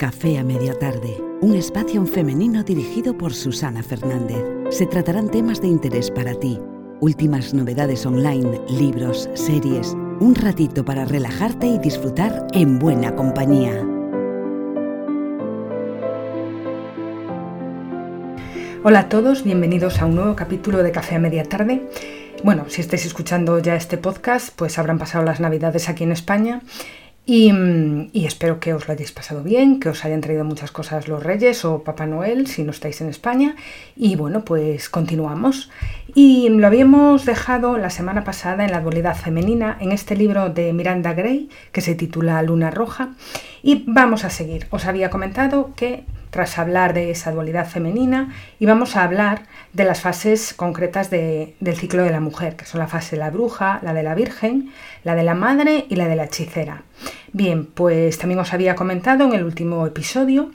Café a Media Tarde, un espacio femenino dirigido por Susana Fernández. Se tratarán temas de interés para ti, últimas novedades online, libros, series, un ratito para relajarte y disfrutar en buena compañía. Hola a todos, bienvenidos a un nuevo capítulo de Café a Media Tarde. Bueno, si estáis escuchando ya este podcast, pues habrán pasado las navidades aquí en España y, espero que os lo hayáis pasado bien, que os hayan traído muchas cosas los Reyes o Papá Noel si no estáis en España. Y bueno, pues continuamos. Y lo habíamos dejado la semana pasada en la dualidad femenina, en este libro de Miranda Gray, que se titula Luna Roja. Y vamos a seguir. Os había comentado que tras hablar de esa dualidad femenina íbamos a hablar de las fases concretas del ciclo de la mujer, que son la fase de la bruja, la de la virgen, la de la madre y la de la hechicera. Bien, pues también os había comentado en el último episodio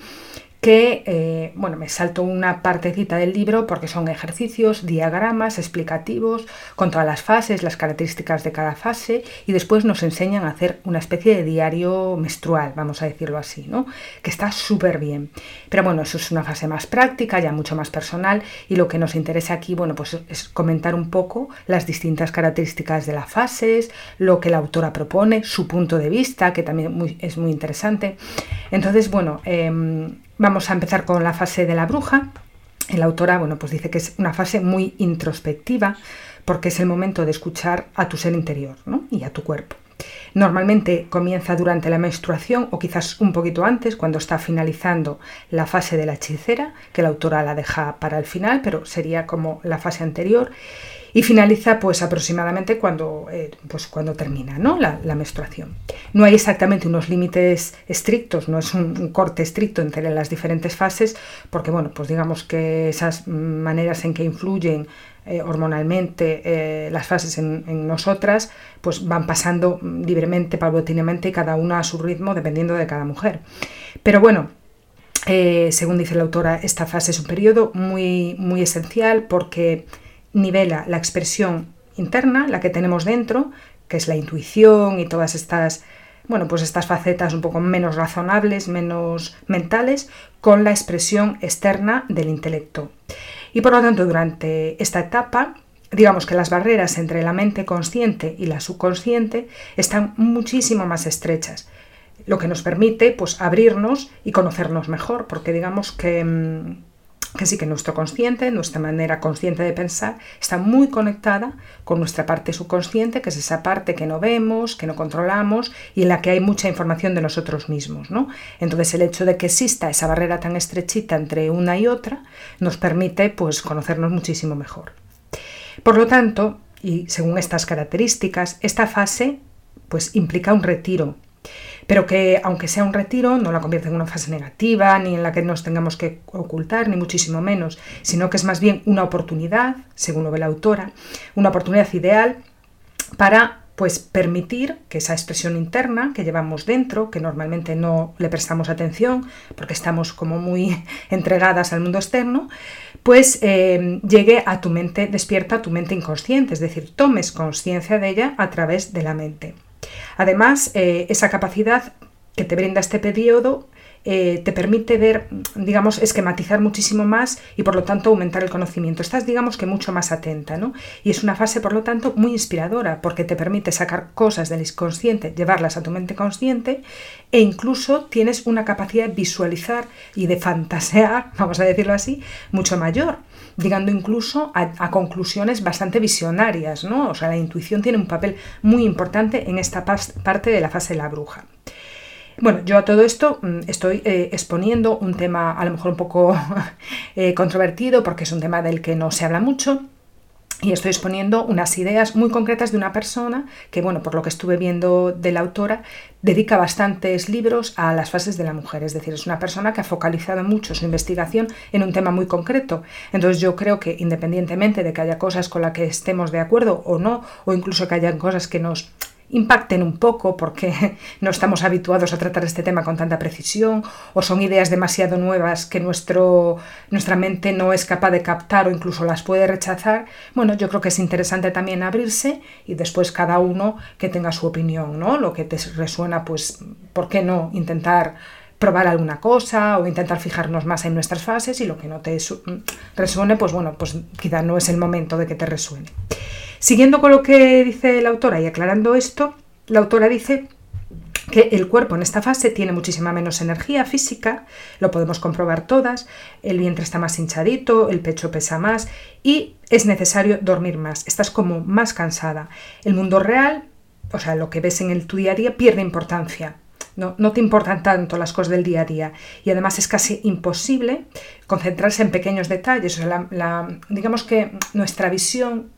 que, eh, bueno, me salto una partecita del libro porque son ejercicios, diagramas explicativos con todas las fases, las características de cada fase y después nos enseñan a hacer una especie de diario menstrual, vamos a decirlo así, ¿no? Que está súper bien. Pero bueno, eso es una fase más práctica, ya mucho más personal y lo que nos interesa aquí, bueno, pues es comentar un poco las distintas características de las fases, lo que la autora propone, su punto de vista, que también es muy interesante. Entonces, bueno, em, Vamos a empezar con la fase de la bruja. La autora bueno, pues dice que es una fase muy introspectiva porque es el momento de escuchar a tu ser interior y a tu cuerpo. Normalmente comienza durante la menstruación o quizás un poquito antes, cuando está finalizando la fase de la hechicera, que la autora la deja para el final, pero sería como la fase anterior y finaliza pues aproximadamente cuando, eh, pues, cuando termina ¿no? la, menstruación. No hay exactamente unos límites estrictos, no es un, corte estricto entre las diferentes fases, porque bueno, pues digamos que esas maneras en que influyen eh, hormonalmente eh, las fases en, nosotras, pues van pasando libremente, paulatinamente, cada una a su ritmo, dependiendo de cada mujer. Pero bueno, según dice la autora, esta fase es un periodo muy, muy esencial porque nivela la expresión interna, la que tenemos dentro, que es la intuición y todas estas, bueno, pues estas facetas un poco menos razonables, menos mentales, con la expresión externa del intelecto. Y por lo tanto, durante esta etapa, digamos que las barreras entre la mente consciente y la subconsciente están muchísimo más estrechas, lo que nos permite pues abrirnos y conocernos mejor, porque digamos que mm, que sí que nuestro consciente, nuestra manera consciente de pensar, está muy conectada con nuestra parte subconsciente, que es esa parte que no vemos, que no controlamos y en la que hay mucha información de nosotros mismos. ¿no? Entonces el hecho de que exista esa barrera tan estrechita entre una y otra nos permite pues, conocernos muchísimo mejor. Por lo tanto, y según estas características, esta fase pues, implica un retiro pero que aunque sea un retiro no la convierte en una fase negativa, ni en la que nos tengamos que ocultar, ni muchísimo menos, sino que es más bien una oportunidad, según lo ve la autora, una oportunidad ideal para pues permitir que esa expresión interna que llevamos dentro, que normalmente no le prestamos atención porque estamos como muy entregadas al mundo externo, pues eh, llegue a tu mente despierta, a tu mente inconsciente, es decir, tomes conciencia de ella a través de la mente. Además, eh, esa capacidad que te brinda este periodo eh, te permite ver, digamos, esquematizar muchísimo más y por lo tanto aumentar el conocimiento. Estás, digamos, que mucho más atenta, ¿no? Y es una fase, por lo tanto, muy inspiradora porque te permite sacar cosas del inconsciente, llevarlas a tu mente consciente e incluso tienes una capacidad de visualizar y de fantasear, vamos a decirlo así, mucho mayor llegando incluso a, conclusiones bastante visionarias, ¿no? O sea, la intuición tiene un papel muy importante en esta parte de la fase de la bruja. Bueno, yo a todo esto mm, estoy eh, exponiendo un tema a lo mejor un poco eh, controvertido porque es un tema del que no se habla mucho, y estoy exponiendo unas ideas muy concretas de una persona que, bueno, por lo que estuve viendo de la autora, dedica bastantes libros a las fases de la mujer. Es decir, es una persona que ha focalizado mucho su investigación en un tema muy concreto. Entonces yo creo que independientemente de que haya cosas con las que estemos de acuerdo o no, o incluso que haya cosas que nos impacten un poco porque no estamos habituados a tratar este tema con tanta precisión o son ideas demasiado nuevas que nuestro, nuestra mente no es capaz de captar o incluso las puede rechazar, bueno, yo creo que es interesante también abrirse y después cada uno que tenga su opinión, ¿no? Lo que te resuena, pues, ¿por qué no intentar probar alguna cosa o intentar fijarnos más en nuestras fases y lo que no te resuene, pues bueno, pues quizá no es el momento de que te resuene. Siguiendo con lo que dice la autora y aclarando esto, la autora dice que el cuerpo en esta fase tiene muchísima menos energía física, lo podemos comprobar todas, el vientre está más hinchadito, el pecho pesa más y es necesario dormir más, estás como más cansada. El mundo real, o sea, lo que ves en el tu día a día pierde importancia. No, te importan tanto las cosas del día a día y además es casi imposible concentrarse en pequeños detalles. digamos que nuestra visión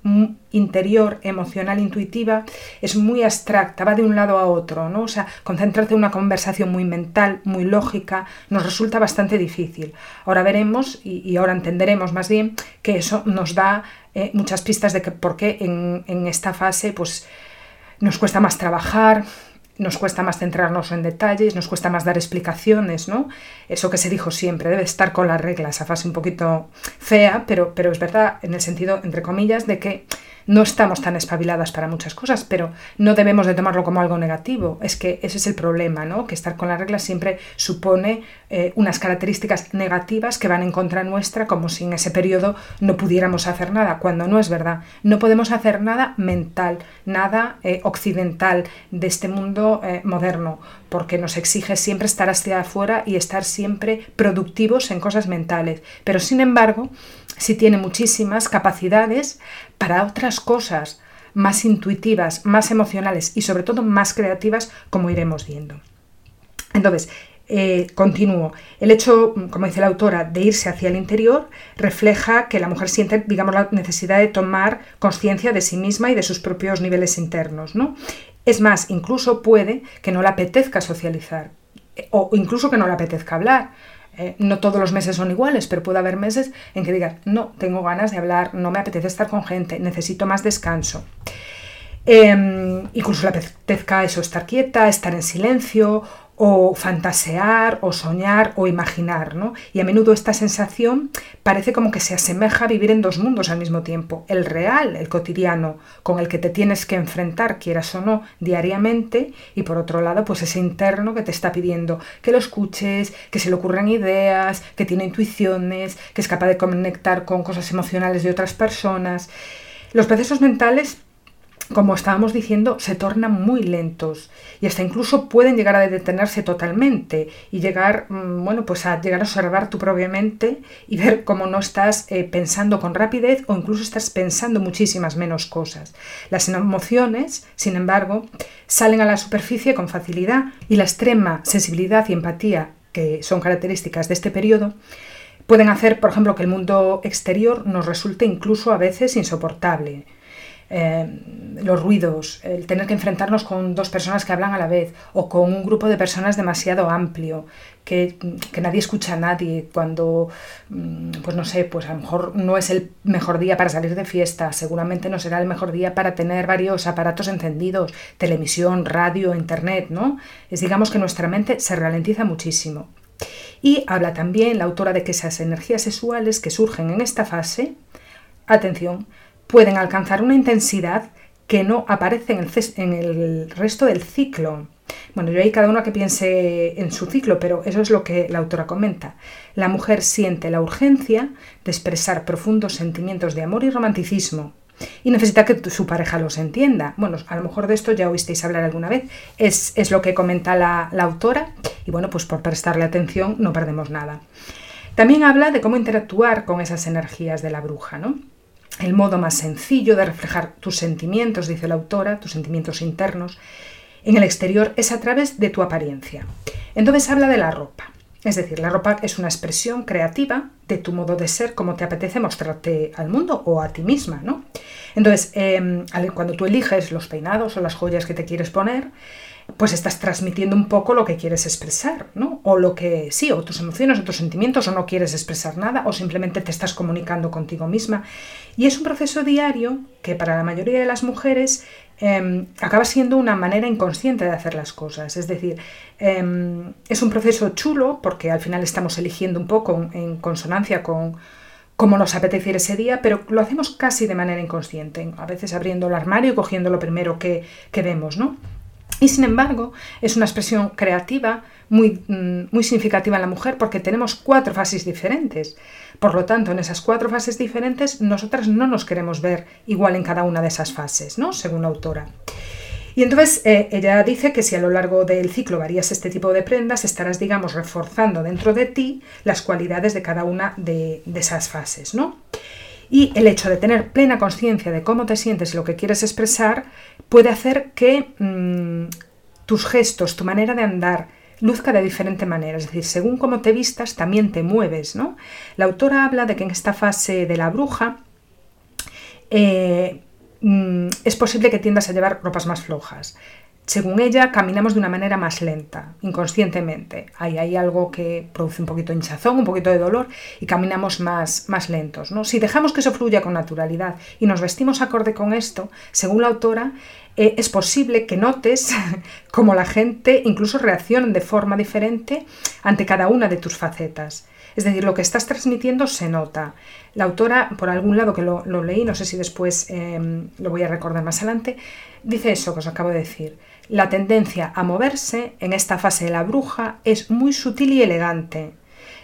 interior, emocional, intuitiva es muy abstracta, va de un lado a otro. ¿no? O sea, concentrarte en una conversación muy mental, muy lógica, nos resulta bastante difícil. Ahora veremos y, ahora entenderemos más bien que eso nos da eh, muchas pistas de que por qué en, en esta fase pues, nos cuesta más trabajar, nos cuesta más centrarnos en detalles, nos cuesta más dar explicaciones, ¿no? Eso que se dijo siempre, debe estar con la regla, esa fase un poquito fea, pero, pero es verdad en el sentido, entre comillas, de que no estamos tan espabiladas para muchas cosas, pero no debemos de tomarlo como algo negativo. Es que ese es el problema, ¿no? Que estar con la regla siempre supone eh, unas características negativas que van en contra nuestra, como si en ese periodo no pudiéramos hacer nada, cuando no es verdad. No podemos hacer nada mental, nada eh, occidental de este mundo eh, moderno, porque nos exige siempre estar hacia afuera y estar siempre productivos en cosas mentales. Pero sin embargo, sí tiene muchísimas capacidades para otras cosas más intuitivas, más emocionales y sobre todo más creativas, como iremos viendo. Entonces, eh, continúo. El hecho, como dice la autora, de irse hacia el interior refleja que la mujer siente, digamos, la necesidad de tomar conciencia de sí misma y de sus propios niveles internos. ¿no? Es más, incluso puede que no le apetezca socializar o incluso que no le apetezca hablar. Eh, no todos los meses son iguales, pero puede haber meses en que digas, no, tengo ganas de hablar, no me apetece estar con gente, necesito más descanso. Em, incluso le apetezca eso, estar quieta, estar en silencio o fantasear o soñar o imaginar, ¿no? Y a menudo esta sensación parece como que se asemeja a vivir en dos mundos al mismo tiempo, el real, el cotidiano, con el que te tienes que enfrentar, quieras o no, diariamente, y por otro lado, pues ese interno que te está pidiendo que lo escuches, que se le ocurran ideas, que tiene intuiciones, que es capaz de conectar con cosas emocionales de otras personas. Los procesos mentales como estábamos diciendo, se tornan muy lentos y hasta incluso pueden llegar a detenerse totalmente y llegar, mm, bueno, pues a llegar a observar tu propia mente y ver cómo no estás eh, pensando con rapidez o incluso estás pensando muchísimas menos cosas. Las emociones, sin embargo, salen a la superficie con facilidad y la extrema sensibilidad y empatía que son características de este periodo pueden hacer, por ejemplo, que el mundo exterior nos resulte incluso a veces insoportable eh, los ruidos, el tener que enfrentarnos con dos personas que hablan a la vez o con un grupo de personas demasiado amplio, que, nadie escucha a nadie, cuando, mm, pues no sé, pues a lo mejor no es el mejor día para salir de fiesta, seguramente no será el mejor día para tener varios aparatos encendidos, televisión, radio, internet, ¿no? Es digamos que nuestra mente se ralentiza muchísimo. Y habla también la autora de que esas energías sexuales que surgen en esta fase, atención, pueden alcanzar una intensidad que no aparece en el, resto del ciclo. Bueno, yo ahí cada uno que piense en su ciclo, pero eso es lo que la autora comenta. La mujer siente la urgencia de expresar profundos sentimientos de amor y romanticismo y necesita que su pareja los entienda. Bueno, a lo mejor de esto ya oísteis hablar alguna vez. Es, lo que comenta la autora y bueno, pues por prestarle atención no perdemos nada. También habla de cómo interactuar con esas energías de la bruja, ¿no? El modo más sencillo de reflejar tus sentimientos, dice la autora, tus sentimientos internos, en el exterior es a través de tu apariencia. Entonces habla de la ropa. Es decir, la ropa es una expresión creativa de tu modo de ser, como te apetece mostrarte al mundo o a ti misma, ¿no? Entonces, em, cuando tú eliges los peinados o las joyas que te quieres poner, pues estás transmitiendo un poco lo que quieres expresar, ¿no? O lo que sí, o tus emociones o tus sentimientos, o no quieres expresar nada, o simplemente te estás comunicando contigo misma. Y es un proceso diario que para la mayoría de las mujeres em, acaba siendo una manera inconsciente de hacer las cosas. Es decir, em, es un proceso chulo porque al final estamos eligiendo un poco en consonancia con cómo nos apetece ir ese día, pero lo hacemos casi de manera inconsciente, a veces abriendo el armario y cogiendo lo primero que, que vemos, ¿no? Y sin embargo, es una expresión creativa muy, mm, muy significativa en la mujer porque tenemos cuatro fases diferentes. Por lo tanto, en esas cuatro fases diferentes, nosotras no nos queremos ver igual en cada una de esas fases, ¿no? Según la autora. Y entonces eh, ella dice que si a lo largo del ciclo varías este tipo de prendas, estarás, digamos, reforzando dentro de ti las cualidades de cada una de, esas fases, ¿no? Y el hecho de tener plena conciencia de cómo te sientes y lo que quieres expresar puede hacer que mm, tus gestos, tu manera de andar, luzca de diferente manera, es decir, según cómo te vistas, también te mueves, ¿no? La autora habla de que en esta fase de la bruja eh, Mm, es posible que tiendas a llevar ropas más flojas. Según ella, caminamos de una manera más lenta, inconscientemente. Hay algo que produce un poquito de hinchazón, un poquito de dolor y caminamos más, más lentos. ¿no? Si dejamos que eso fluya con naturalidad y nos vestimos acorde con esto, según la autora, eh, es posible que notes cómo la gente incluso reacciona de forma diferente ante cada una de tus facetas. Es decir, lo que estás transmitiendo se nota. La autora, por algún lado que lo, leí, no sé si después em, lo voy a recordar más adelante, dice eso que os acabo de decir. La tendencia a moverse en esta fase de la bruja es muy sutil y elegante.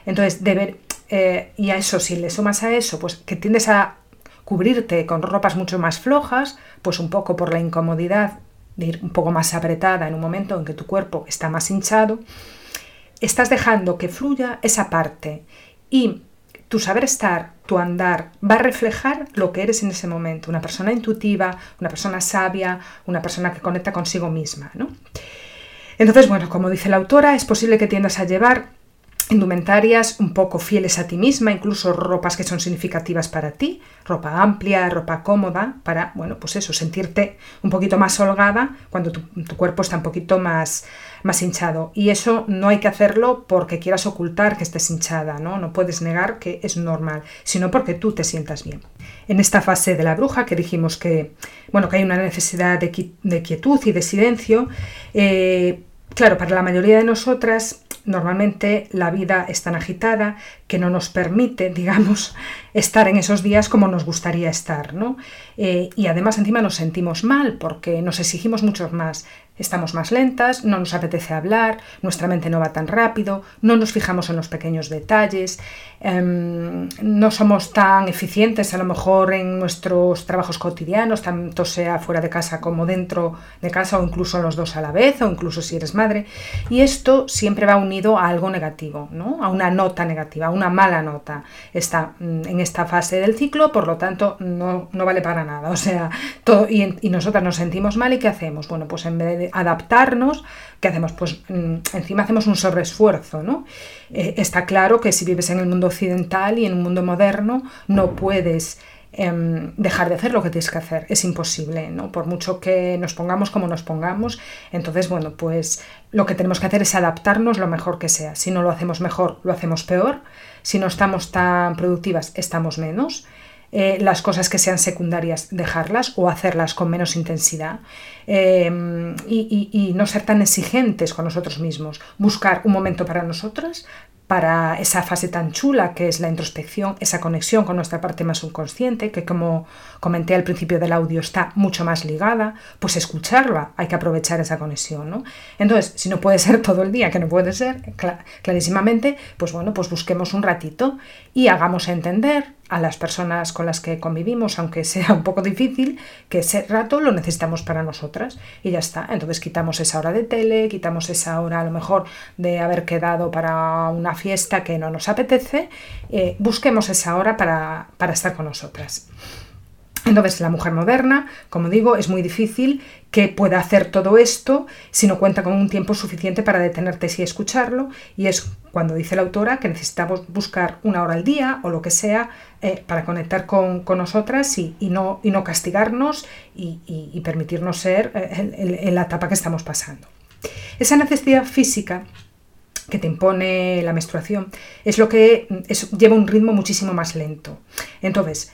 Entonces, deber, eh, y a eso, si le sumas a eso, pues que tiendes a cubrirte con ropas mucho más flojas, pues un poco por la incomodidad de ir un poco más apretada en un momento en que tu cuerpo está más hinchado, estás dejando que fluya esa parte y tu saber estar, tu andar, va a reflejar lo que eres en ese momento, una persona intuitiva, una persona sabia, una persona que conecta consigo misma. ¿no? Entonces, bueno, como dice la autora, es posible que tiendas a llevar indumentarias un poco fieles a ti misma, incluso ropas que son significativas para ti, ropa amplia, ropa cómoda, para, bueno, pues eso, sentirte un poquito más holgada cuando tu, cuerpo está un poquito más, más hinchado. Y eso no hay que hacerlo porque quieras ocultar que estés hinchada, ¿no? No puedes negar que es normal, sino porque tú te sientas bien. En esta fase de la bruja, que dijimos que, bueno, que hay una necesidad de, quietud y de silencio, eh, claro, para la mayoría de nosotras normalmente la vida es tan agitada que no nos permite, digamos, estar en esos días como nos gustaría estar, ¿no? Eh, y además encima nos sentimos mal porque nos exigimos mucho más. Estamos más lentas, no nos apetece hablar, nuestra mente no va tan rápido, no nos fijamos en los pequeños detalles, em, no somos tan eficientes a lo mejor en nuestros trabajos cotidianos, tanto sea fuera de casa como dentro de casa o incluso los dos a la vez o incluso si eres madre. Y esto siempre va unido a algo negativo, ¿no? a una nota negativa, a una mala nota. Está mm, en esta fase del ciclo, por lo tanto no, vale para nada. O sea, todo, y, y nosotras nos sentimos mal y ¿qué hacemos? Bueno, pues en vez de adaptarnos, ¿qué hacemos? Pues mm, encima hacemos un sobreesfuerzo, ¿no? Eh, está claro que si vives en el mundo occidental y en un mundo moderno, no puedes em, dejar de hacer lo que tienes que hacer. Es imposible, ¿no? Por mucho que nos pongamos como nos pongamos. Entonces, bueno, pues lo que tenemos que hacer es adaptarnos lo mejor que sea. Si no lo hacemos mejor, lo hacemos peor. Si no estamos tan productivas, estamos menos. Eh, las cosas que sean secundarias dejarlas o hacerlas con menos intensidad em, y, no ser tan exigentes con nosotros mismos. Buscar un momento para nosotras, para esa fase tan chula que es la introspección, esa conexión con nuestra parte más subconsciente, que como comenté al principio del audio está mucho más ligada, pues escucharla, hay que aprovechar esa conexión, ¿no? Entonces, si no puede ser todo el día, que no puede ser, clarísimamente, pues bueno, pues busquemos un ratito y hagamos entender a las personas con las que convivimos, aunque sea un poco difícil, que ese rato lo necesitamos para nosotras y ya está. Entonces quitamos esa hora de tele, quitamos esa hora a lo mejor de haber quedado para una fiesta que no nos apetece, eh, busquemos esa hora para, para estar con nosotras. Entonces, la mujer moderna, como digo, es muy difícil que pueda hacer todo esto si no cuenta con un tiempo suficiente para detenerte y escucharlo. Y es cuando dice la autora que necesitamos buscar una hora al día o lo que sea eh, para conectar con, nosotras y, no, y, no, castigarnos y, permitirnos ser eh, en, la etapa que estamos pasando. Esa necesidad física que te impone la menstruación es lo que lleva un ritmo muchísimo más lento. Entonces,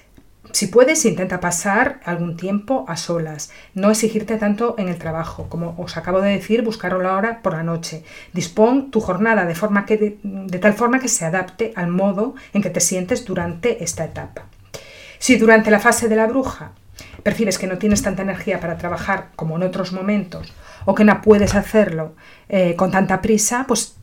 si puedes, intenta pasar algún tiempo a solas, no exigirte tanto en el trabajo, como os acabo de decir, buscar la hora por la noche. Dispón tu jornada de, forma que, de, tal forma que se adapte al modo en que te sientes durante esta etapa. Si durante la fase de la bruja percibes que no tienes tanta energía para trabajar como en otros momentos o que no puedes hacerlo eh, con tanta prisa, pues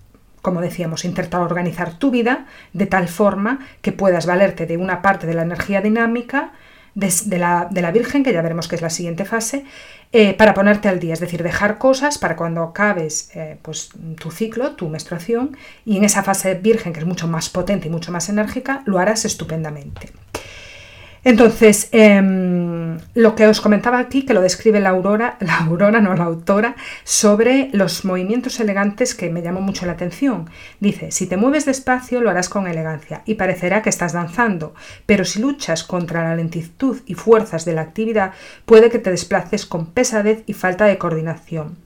como decíamos, intentar organizar tu vida de tal forma que puedas valerte de una parte de la energía dinámica de, la, Virgen, que ya veremos que es la siguiente fase, eh, para ponerte al día, es decir, dejar cosas para cuando acabes eh, pues, tu ciclo, tu menstruación, y en esa fase Virgen, que es mucho más potente y mucho más enérgica, lo harás estupendamente. Entonces, em, lo que os comentaba aquí, que lo describe la Aurora, la Aurora, no la autora, sobre los movimientos elegantes que me llamó mucho la atención. Dice, si te mueves despacio lo harás con elegancia y parecerá que estás danzando, pero si luchas contra la lentitud y fuerzas de la actividad, puede que te desplaces con pesadez y falta de coordinación.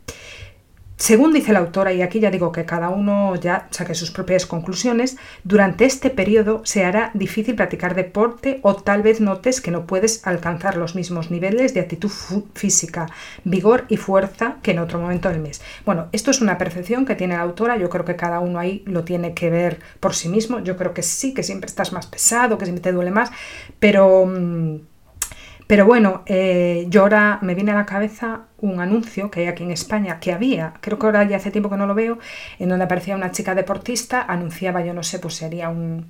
Según dice la autora, y aquí ya digo que cada uno ya saque sus propias conclusiones, durante este periodo se hará difícil practicar deporte o tal vez notes que no puedes alcanzar los mismos niveles de actitud física, vigor y fuerza que en otro momento del mes. Bueno, esto es una percepción que tiene la autora, yo creo que cada uno ahí lo tiene que ver por sí mismo, yo creo que sí, que siempre estás más pesado, que siempre te duele más, pero... Mm, pero bueno, eh, yo ahora me viene a la cabeza un anuncio que hay aquí en España, que había, creo que ahora ya hace tiempo que no lo veo, en donde aparecía una chica deportista, anunciaba, yo no sé, pues sería un,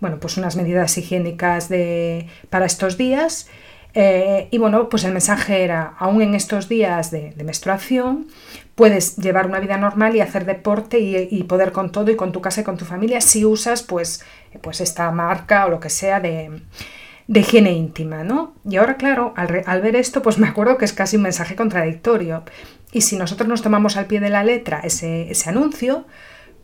bueno, pues unas medidas higiénicas de, para estos días. Eh, y bueno, pues el mensaje era, aún en estos días de, menstruación, puedes llevar una vida normal y hacer deporte y, poder con todo y con tu casa y con tu familia si usas pues, pues esta marca o lo que sea de, de higiene íntima, ¿no? Y ahora, claro, al, ver esto, pues me acuerdo que es casi un mensaje contradictorio. Y si nosotros nos tomamos al pie de la letra ese, anuncio,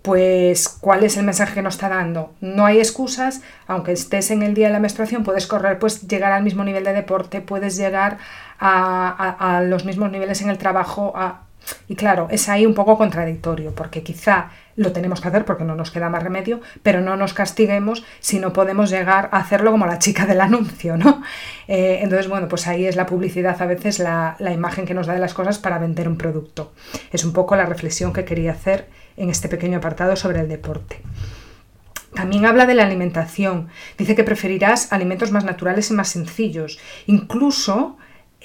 pues ¿cuál es el mensaje que nos está dando? No hay excusas, aunque estés en el día de la menstruación, puedes correr, puedes llegar al mismo nivel de deporte, puedes llegar a, a los mismos niveles en el trabajo, a, y claro, es ahí un poco contradictorio, porque quizá lo tenemos que hacer porque no nos queda más remedio, pero no nos castiguemos si no podemos llegar a hacerlo como la chica del anuncio, ¿no? Eh, entonces, bueno, pues ahí es la publicidad a veces la, la imagen que nos da de las cosas para vender un producto. Es un poco la reflexión que quería hacer en este pequeño apartado sobre el deporte. También habla de la alimentación. Dice que preferirás alimentos más naturales y más sencillos. Incluso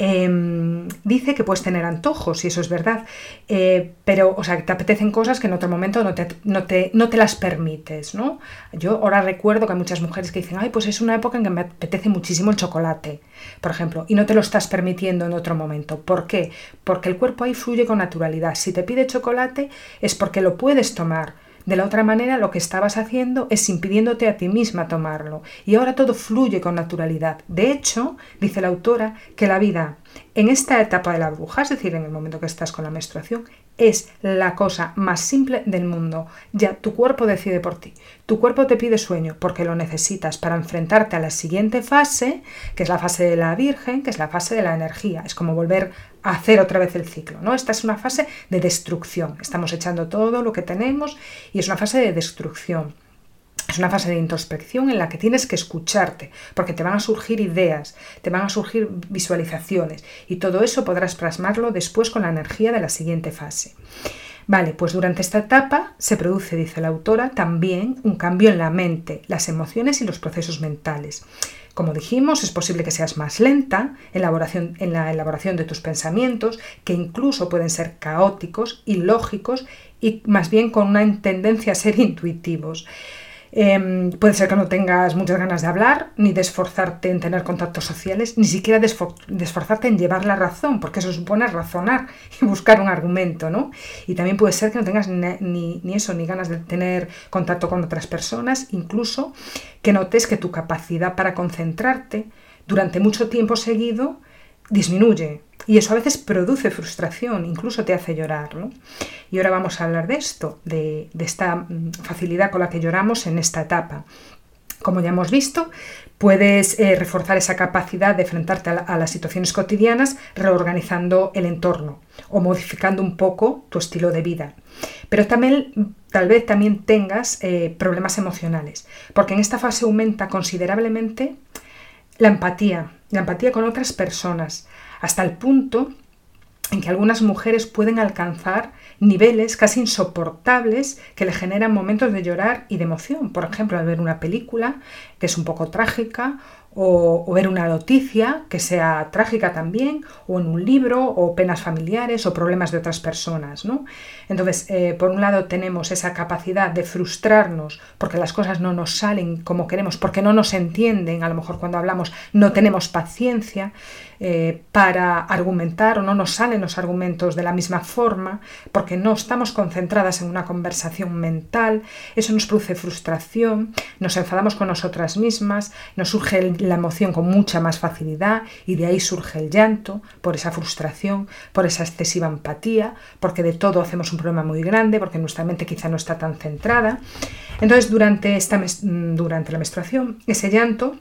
Em, dice que puedes tener antojos, y eso es verdad, eh, pero, o sea, que te apetecen cosas que en otro momento no te, no te, no te las permites, ¿no? Yo ahora recuerdo que hay muchas mujeres que dicen, ay, pues es una época en que me apetece muchísimo el chocolate, por ejemplo, y no te lo estás permitiendo en otro momento. ¿Por qué? Porque el cuerpo ahí fluye con naturalidad. Si te pide chocolate es porque lo puedes tomar de la otra manera, lo que estabas haciendo es impidiéndote a ti misma tomarlo. Y ahora todo fluye con naturalidad. De hecho, dice la autora, que la vida en esta etapa de la bruja, es decir, en el momento que estás con la menstruación, es la cosa más simple del mundo. Ya tu cuerpo decide por ti. Tu cuerpo te pide sueño porque lo necesitas para enfrentarte a la siguiente fase, que es la fase de la Virgen, que es la fase de la energía. Es como volver a hacer otra vez el ciclo. ¿no? Esta es una fase de destrucción. Estamos echando todo lo que tenemos y es una fase de destrucción. Es una fase de introspección en la que tienes que escucharte, porque te van a surgir ideas, te van a surgir visualizaciones y todo eso podrás plasmarlo después con la energía de la siguiente fase. Vale, pues durante esta etapa se produce, dice la autora, también un cambio en la mente, las emociones y los procesos mentales. Como dijimos, es posible que seas más lenta en, la elaboración de tus pensamientos, que incluso pueden ser caóticos, ilógicos y más bien con una tendencia a ser intuitivos. Em, puede ser que no tengas muchas ganas de hablar, ni de esforzarte en tener contactos sociales, ni siquiera de, esforzarte en llevar la razón, porque eso supone razonar y buscar un argumento, ¿no? Y también puede ser que no tengas ni, ni eso, ni ganas de tener contacto con otras personas, incluso que notes que tu capacidad para concentrarte durante mucho tiempo seguido disminuye, y eso a veces produce frustración, incluso te hace llorar. Y ahora vamos a hablar de esto, de, esta mm, facilidad con la que lloramos en esta etapa. Como ya hemos visto, puedes eh, reforzar esa capacidad de enfrentarte a, las situaciones cotidianas reorganizando el entorno o modificando un poco tu estilo de vida. Pero también, tal vez también tengas eh, problemas emocionales, porque en esta fase aumenta considerablemente la empatía, la empatía con otras personas, hasta el punto en que algunas mujeres pueden alcanzar niveles casi insoportables que le generan momentos de llorar y de emoción. Por ejemplo, al ver una película que es un poco trágica o, ver una noticia que sea trágica también, o en un libro, o penas familiares, o problemas de otras personas. ¿no? Entonces, eh, por un lado tenemos esa capacidad de frustrarnos porque las cosas no nos salen como queremos, porque no nos entienden, a lo mejor cuando hablamos no tenemos paciencia eh, para argumentar o no nos salen los argumentos de la misma forma, porque no estamos concentradas en una conversación mental, eso nos produce frustración, nos enfadamos con nosotras mismas, nos surge la emoción con mucha más facilidad y de ahí surge el llanto, por esa frustración, por esa excesiva empatía, porque de todo hacemos un problema muy grande, porque nuestra mente quizá no está tan centrada. Entonces, durante, esta, durante la menstruación, ese llanto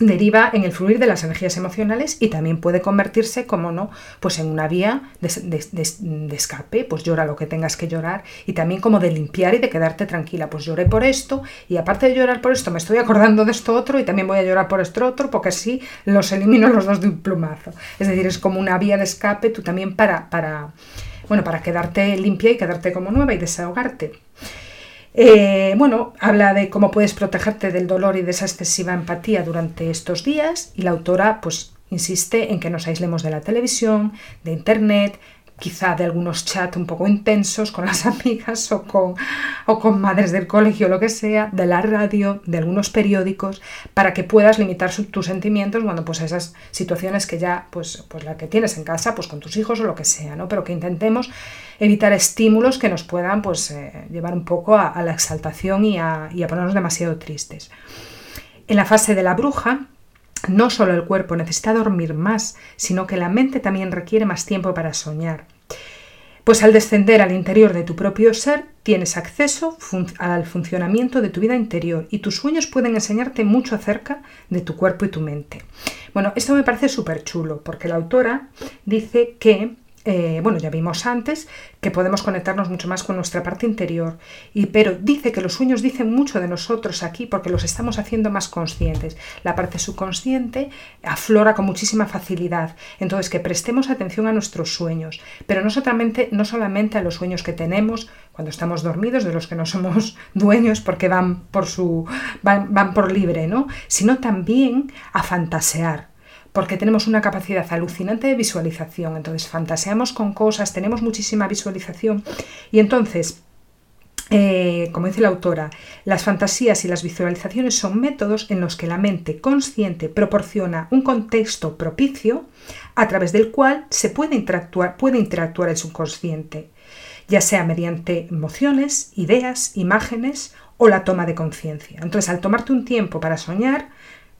deriva en el fluir de las energías emocionales y también puede convertirse, como no, pues en una vía de, escape, pues llora lo que tengas que llorar y también como de limpiar y de quedarte tranquila, pues lloré por esto y aparte de llorar por esto me estoy acordando de esto otro y también voy a llorar por esto otro porque así los elimino los dos de un plumazo. Es decir, es como una vía de escape tú también para, para, bueno, para quedarte limpia y quedarte como nueva y desahogarte. Eh, bueno, habla de cómo puedes protegerte del dolor y de esa excesiva empatía durante estos días y la autora pues insiste en que nos aislemos de la televisión, de internet, quizá de algunos chats un poco intensos con las amigas o con, o con madres del colegio, lo que sea, de la radio, de algunos periódicos, para que puedas limitar tus sentimientos, bueno, pues a esas situaciones que ya, pues, pues la que tienes en casa, pues con tus hijos o lo que sea, ¿no? Pero que intentemos evitar estímulos que nos puedan, pues, eh, llevar un poco a, la exaltación y a, y a ponernos demasiado tristes. En la fase de la bruja, no solo el cuerpo necesita dormir más, sino que la mente también requiere más tiempo para soñar. Pues al descender al interior de tu propio ser, tienes acceso al funcionamiento de tu vida interior y tus sueños pueden enseñarte mucho acerca de tu cuerpo y tu mente. Bueno, esto me parece súper chulo porque la autora dice que eh, bueno, ya vimos antes que podemos conectarnos mucho más con nuestra parte interior, y, pero dice que los sueños dicen mucho de nosotros aquí porque los estamos haciendo más conscientes. La parte subconsciente aflora con muchísima facilidad, entonces que prestemos atención a nuestros sueños, pero no solamente, no solamente a los sueños que tenemos cuando estamos dormidos, de los que no somos dueños porque van por, su, van, van por libre, ¿no? sino también a fantasear porque tenemos una capacidad alucinante de visualización, entonces fantaseamos con cosas, tenemos muchísima visualización y entonces, eh, como dice la autora, las fantasías y las visualizaciones son métodos en los que la mente consciente proporciona un contexto propicio a través del cual se puede interactuar, puede interactuar el subconsciente, ya sea mediante emociones, ideas, imágenes o la toma de conciencia. Entonces, al tomarte un tiempo para soñar,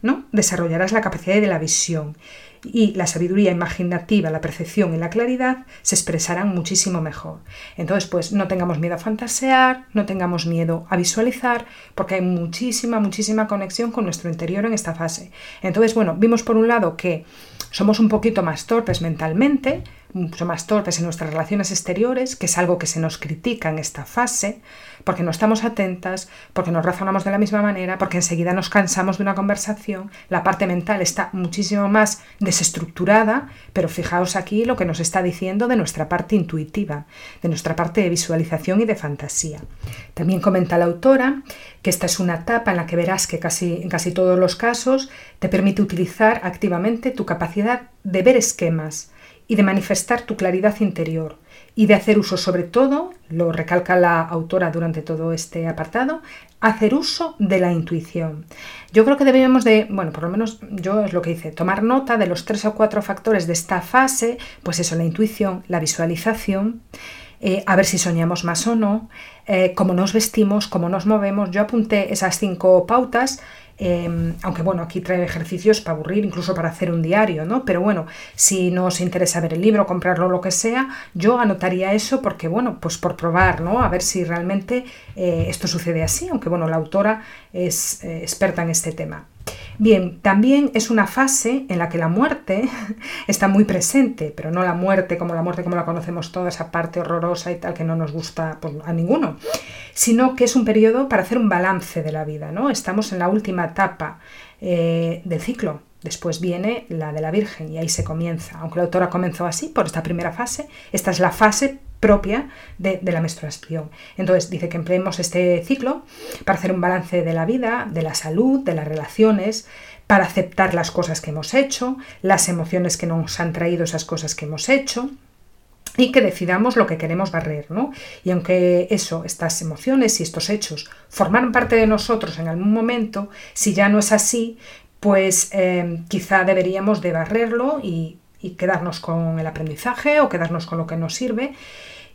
¿no? Desarrollarás la capacidad de la visión y la sabiduría imaginativa, la percepción y la claridad se expresarán muchísimo mejor. Entonces, pues no tengamos miedo a fantasear, no tengamos miedo a visualizar, porque hay muchísima, muchísima conexión con nuestro interior en esta fase. Entonces, bueno, vimos por un lado que somos un poquito más torpes mentalmente, mucho más torpes en nuestras relaciones exteriores, que es algo que se nos critica en esta fase, porque no estamos atentas, porque no razonamos de la misma manera, porque enseguida nos cansamos de una conversación, la parte mental está muchísimo más desestructurada, pero fijaos aquí lo que nos está diciendo de nuestra parte intuitiva, de nuestra parte de visualización y de fantasía. También comenta la autora que esta es una etapa en la que verás que casi, en casi todos los casos te permite utilizar activamente tu capacidad de ver esquemas, y de manifestar tu claridad interior y de hacer uso sobre todo, lo recalca la autora durante todo este apartado, hacer uso de la intuición. Yo creo que debemos de, bueno, por lo menos yo es lo que hice, tomar nota de los tres o cuatro factores de esta fase, pues eso, la intuición, la visualización, eh, a ver si soñamos más o no, eh, cómo nos vestimos, cómo nos movemos. Yo apunté esas cinco pautas Em, aunque bueno, aquí trae ejercicios para aburrir, incluso para hacer un diario, ¿no? Pero bueno, si no os interesa ver el libro, comprarlo, lo que sea, yo anotaría eso porque, bueno, pues por probar, ¿no? A ver si realmente eh, esto sucede así, aunque bueno, la autora es eh, experta en este tema. Bien, también es una fase en la que la muerte está muy presente, pero no la muerte como la muerte como la conocemos toda, esa parte horrorosa y tal que no nos gusta pues, a ninguno, sino que es un periodo para hacer un balance de la vida, ¿no? Estamos en la última etapa eh, del ciclo, Después viene la de la Virgen y ahí se comienza. Aunque la autora comenzó así, por esta primera fase, esta es la fase propia de, la menstruación. Entonces dice que empleemos este ciclo para hacer un balance de la vida, de la salud, de las relaciones, para aceptar las cosas que hemos hecho, las emociones que nos han traído esas cosas que hemos hecho y que decidamos lo que queremos barrer, ¿no? Y aunque eso, estas emociones y estos hechos forman parte de nosotros en algún momento, si ya no es así, pues eh, quizá deberíamos de barrerlo y, quedarnos con el aprendizaje o quedarnos con lo que nos sirve.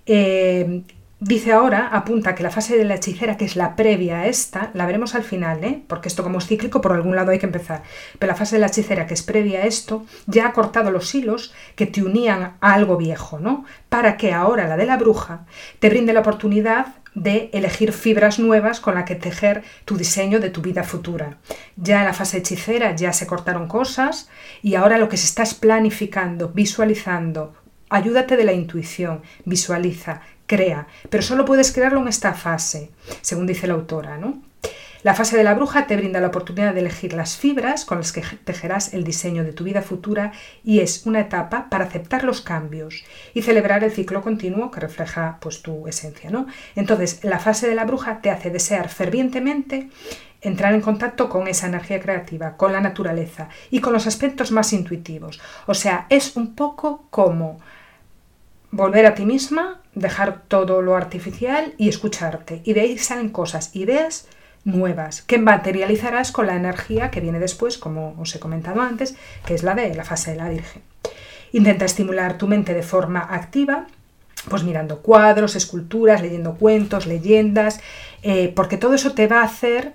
Eh, Dice ahora, apunta que la fase de la hechicera, que es la previa a esta, la veremos al final, ¿eh? porque esto como es cíclico, por algún lado hay que empezar. Pero la fase de la hechicera, que es previa a esto, ya ha cortado los hilos que te unían a algo viejo, ¿no? Para que ahora la de la bruja te brinde la oportunidad de elegir fibras nuevas con las que tejer tu diseño de tu vida futura. Ya en la fase hechicera ya se cortaron cosas y ahora lo que se está es planificando, visualizando, Ayúdate de la intuición, visualiza, crea, pero solo puedes crearlo en esta fase, según dice la autora, ¿no? La fase de la bruja te brinda la oportunidad de elegir las fibras con las que tejerás el diseño de tu vida futura y es una etapa para aceptar los cambios y celebrar el ciclo continuo que refleja pues tu esencia, ¿no? Entonces, la fase de la bruja te hace desear fervientemente entrar en contacto con esa energía creativa, con la naturaleza y con los aspectos más intuitivos. O sea, es un poco como volver a ti misma, dejar todo lo artificial y escucharte. Y de ahí salen cosas, ideas nuevas, que materializarás con la energía que viene después, como os he comentado antes, que es la de la fase de la Virgen. Intenta estimular tu mente de forma activa, pues mirando cuadros, esculturas, leyendo cuentos, leyendas, eh, porque todo eso te va a hacer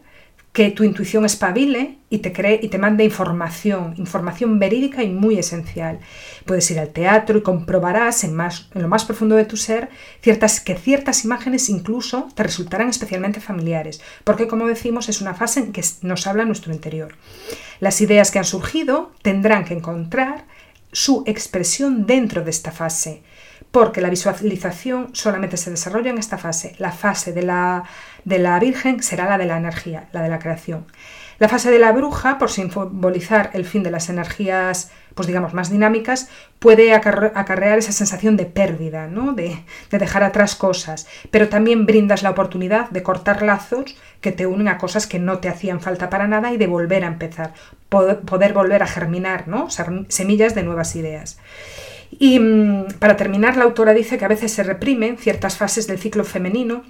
que tu intuición espabile y te cree y te mande información, información verídica y muy esencial. Puedes ir al teatro y comprobarás en, más, en lo más profundo de tu ser ciertas, que ciertas imágenes incluso te resultarán especialmente familiares, porque como decimos es una fase en que nos habla nuestro interior. Las ideas que han surgido tendrán que encontrar su expresión dentro de esta fase porque la visualización solamente se desarrolla en esta fase. La fase de la, de la Virgen será la de la energía, la de la creación. La fase de la bruja, por simbolizar el fin de las energías, pues digamos, más dinámicas, puede acarrear esa sensación de pérdida, ¿no? de, de dejar atrás cosas, pero también brindas la oportunidad de cortar lazos que te unen a cosas que no te hacían falta para nada y de volver a empezar, poder, poder volver a germinar ¿no? semillas de nuevas ideas. Y mm, para terminar, la autora dice que a veces se reprimen ciertas fases del ciclo femenino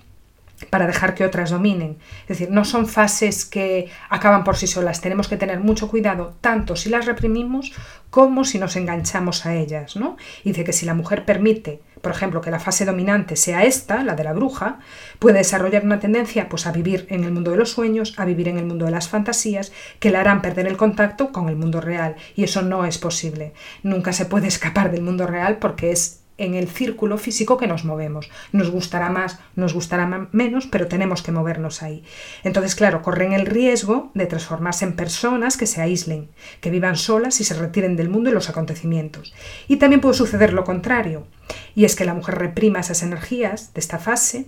para dejar que otras dominen. Es decir, no son fases que acaban por sí solas. Tenemos que tener mucho cuidado, tanto si las reprimimos como si nos enganchamos a ellas. ¿no? Y dice que si la mujer permite, por ejemplo, que la fase dominante sea esta, la de la bruja, puede desarrollar una tendencia pues, a vivir en el mundo de los sueños, a vivir en el mundo de las fantasías, que le harán perder el contacto con el mundo real. Y eso no es posible. Nunca se puede escapar del mundo real porque es en el círculo físico que nos movemos. Nos gustará más, nos gustará menos, pero tenemos que movernos ahí. Entonces, claro, corren el riesgo de transformarse en personas que se aíslen, que vivan solas y se retiren del mundo y los acontecimientos. Y también puede suceder lo contrario, y es que la mujer reprima esas energías de esta fase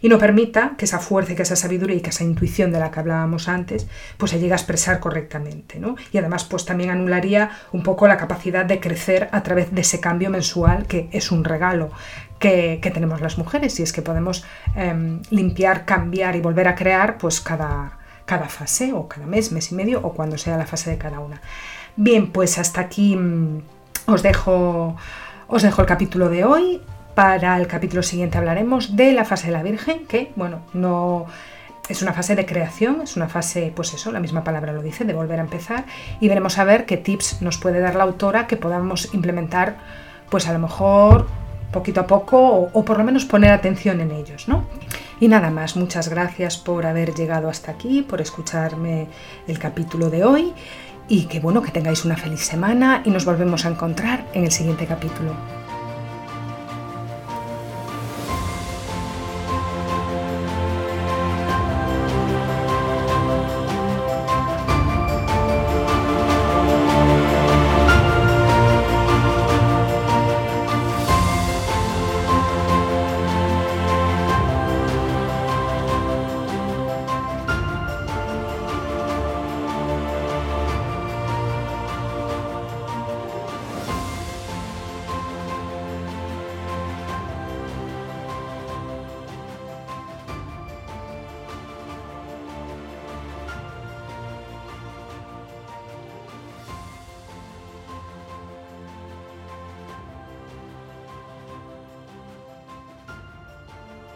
y no permita que esa fuerza y que esa sabiduría y que esa intuición de la que hablábamos antes pues se llegue a expresar correctamente ¿no? y además pues también anularía un poco la capacidad de crecer a través de ese cambio mensual que es un regalo que, tenemos las mujeres y es que podemos em, limpiar, cambiar y volver a crear pues cada, cada fase o cada mes, mes y medio o cuando sea la fase de cada una. Bien, pues hasta aquí mm, os dejo, os dejo el capítulo de hoy. Para el capítulo siguiente hablaremos de la fase de la Virgen, que, bueno, no es una fase de creación, es una fase, pues eso, la misma palabra lo dice, de volver a empezar, y veremos a ver qué tips nos puede dar la autora que podamos implementar, pues a lo mejor poquito a poco, o, por lo menos poner atención en ellos, ¿no? Y nada más, muchas gracias por haber llegado hasta aquí, por escucharme el capítulo de hoy, y que bueno, que tengáis una feliz semana y nos volvemos a encontrar en el siguiente capítulo.